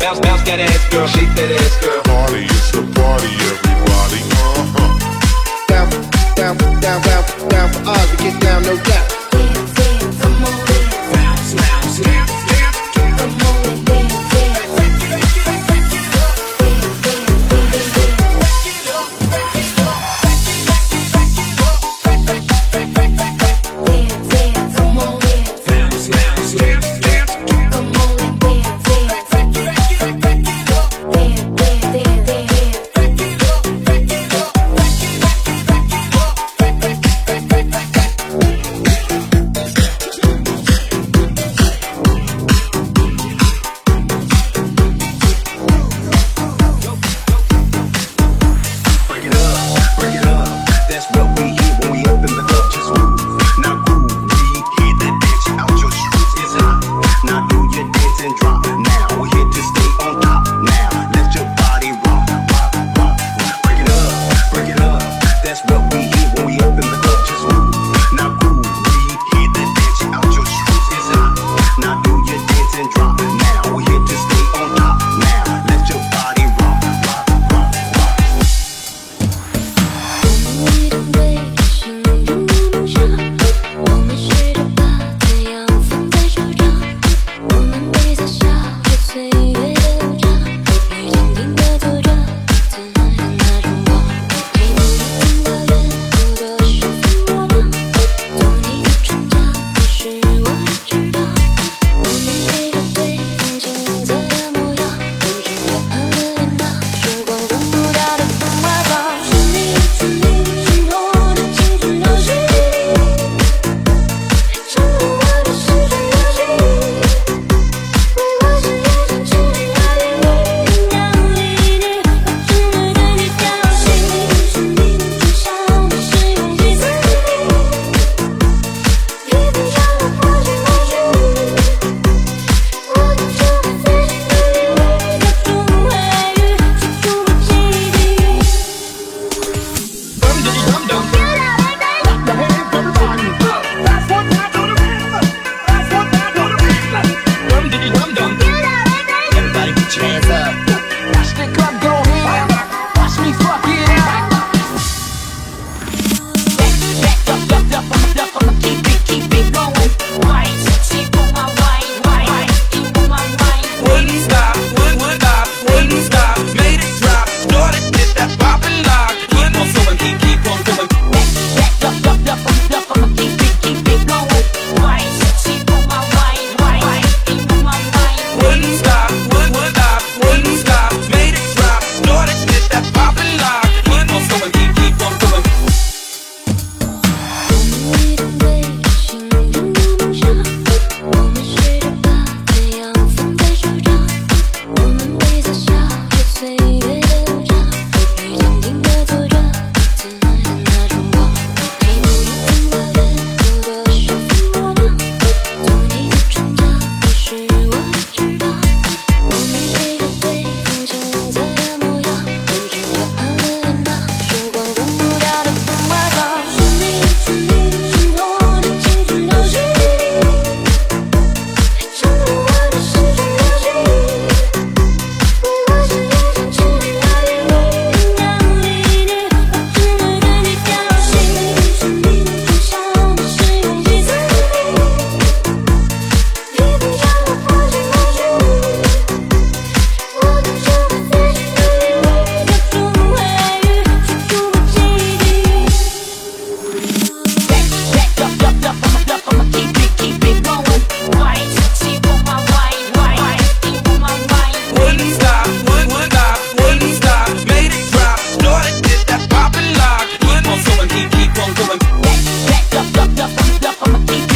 Bounce, bounce girl. Party, it's the party, everybody. Uh huh. Down, down, down, down, down for us. We get down, no doubt. Keep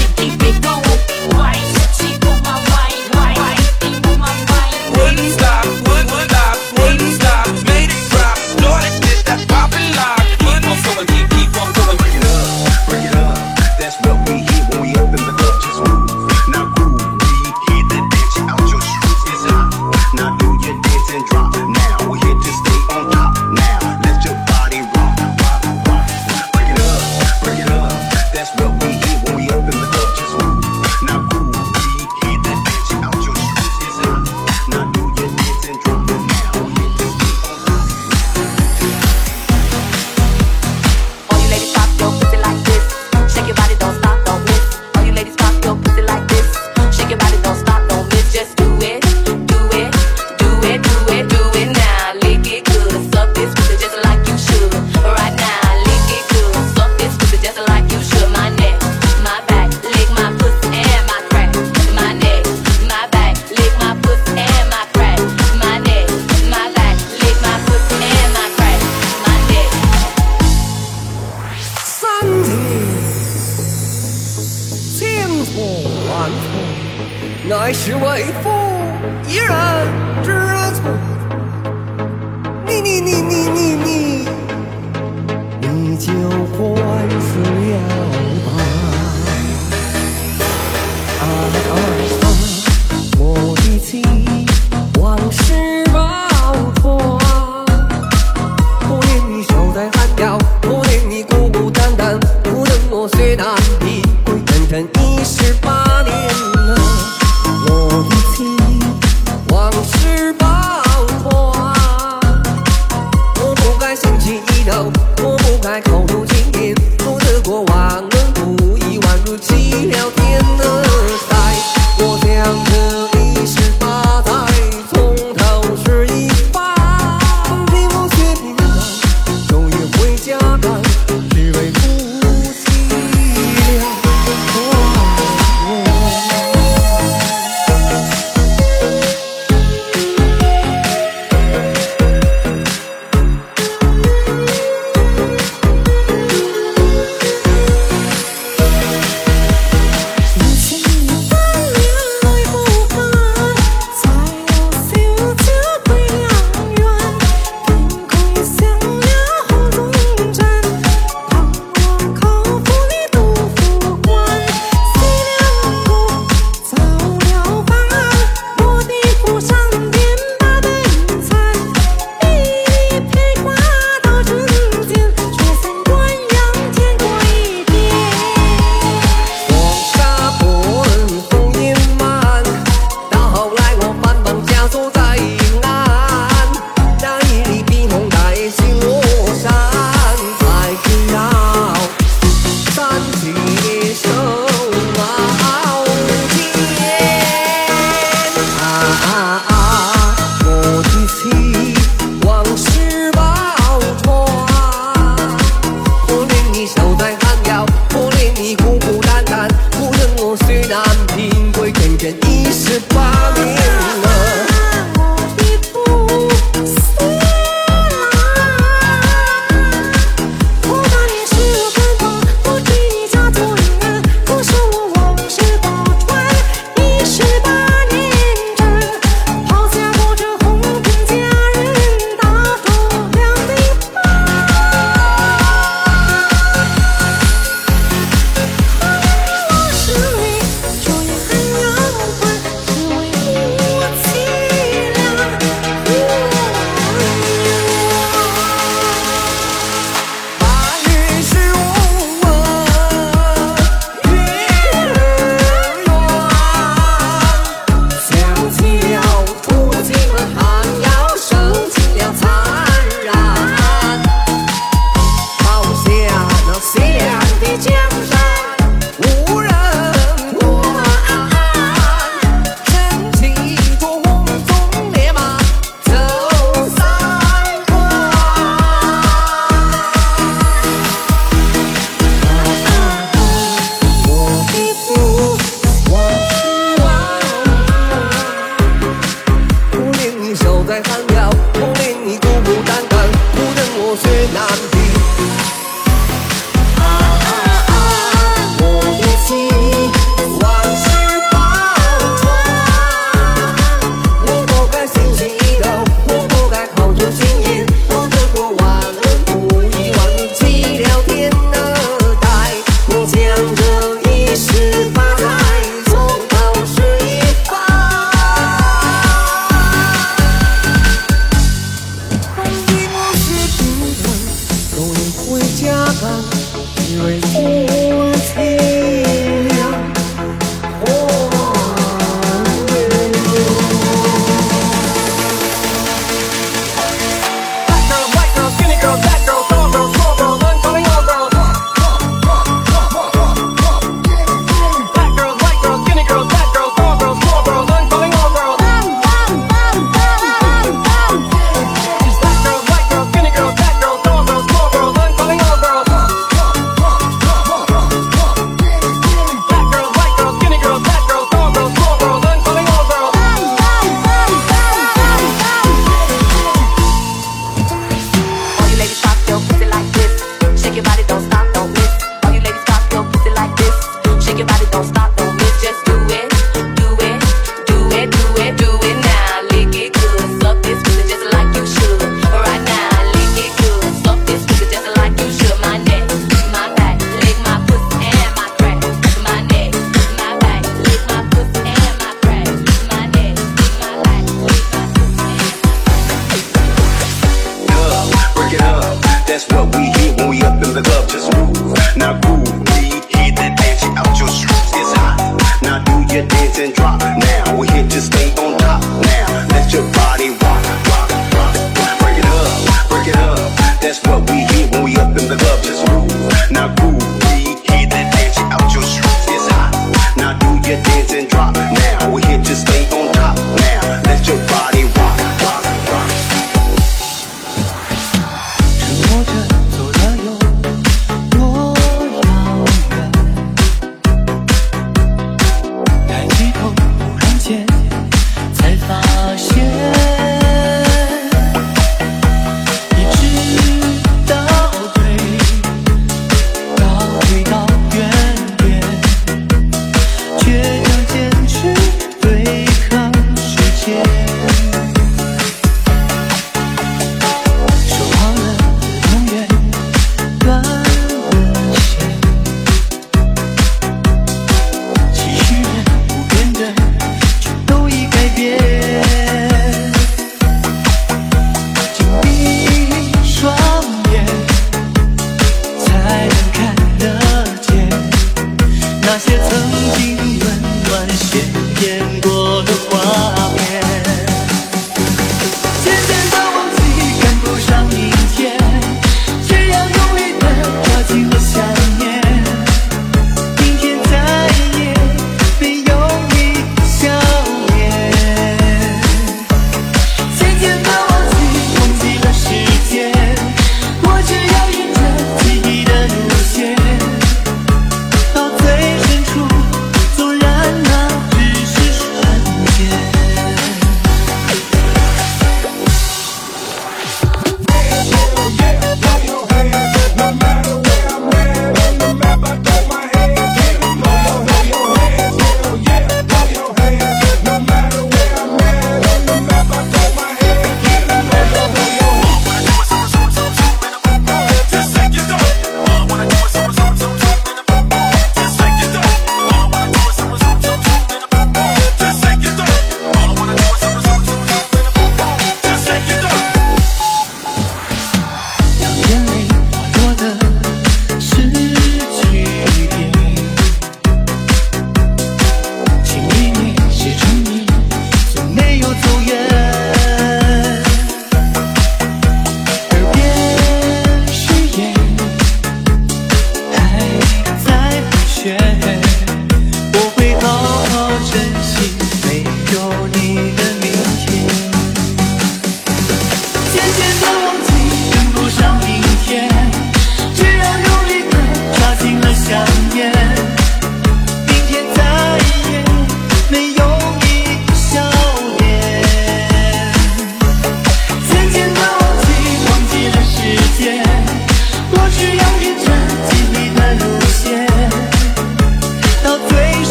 someone to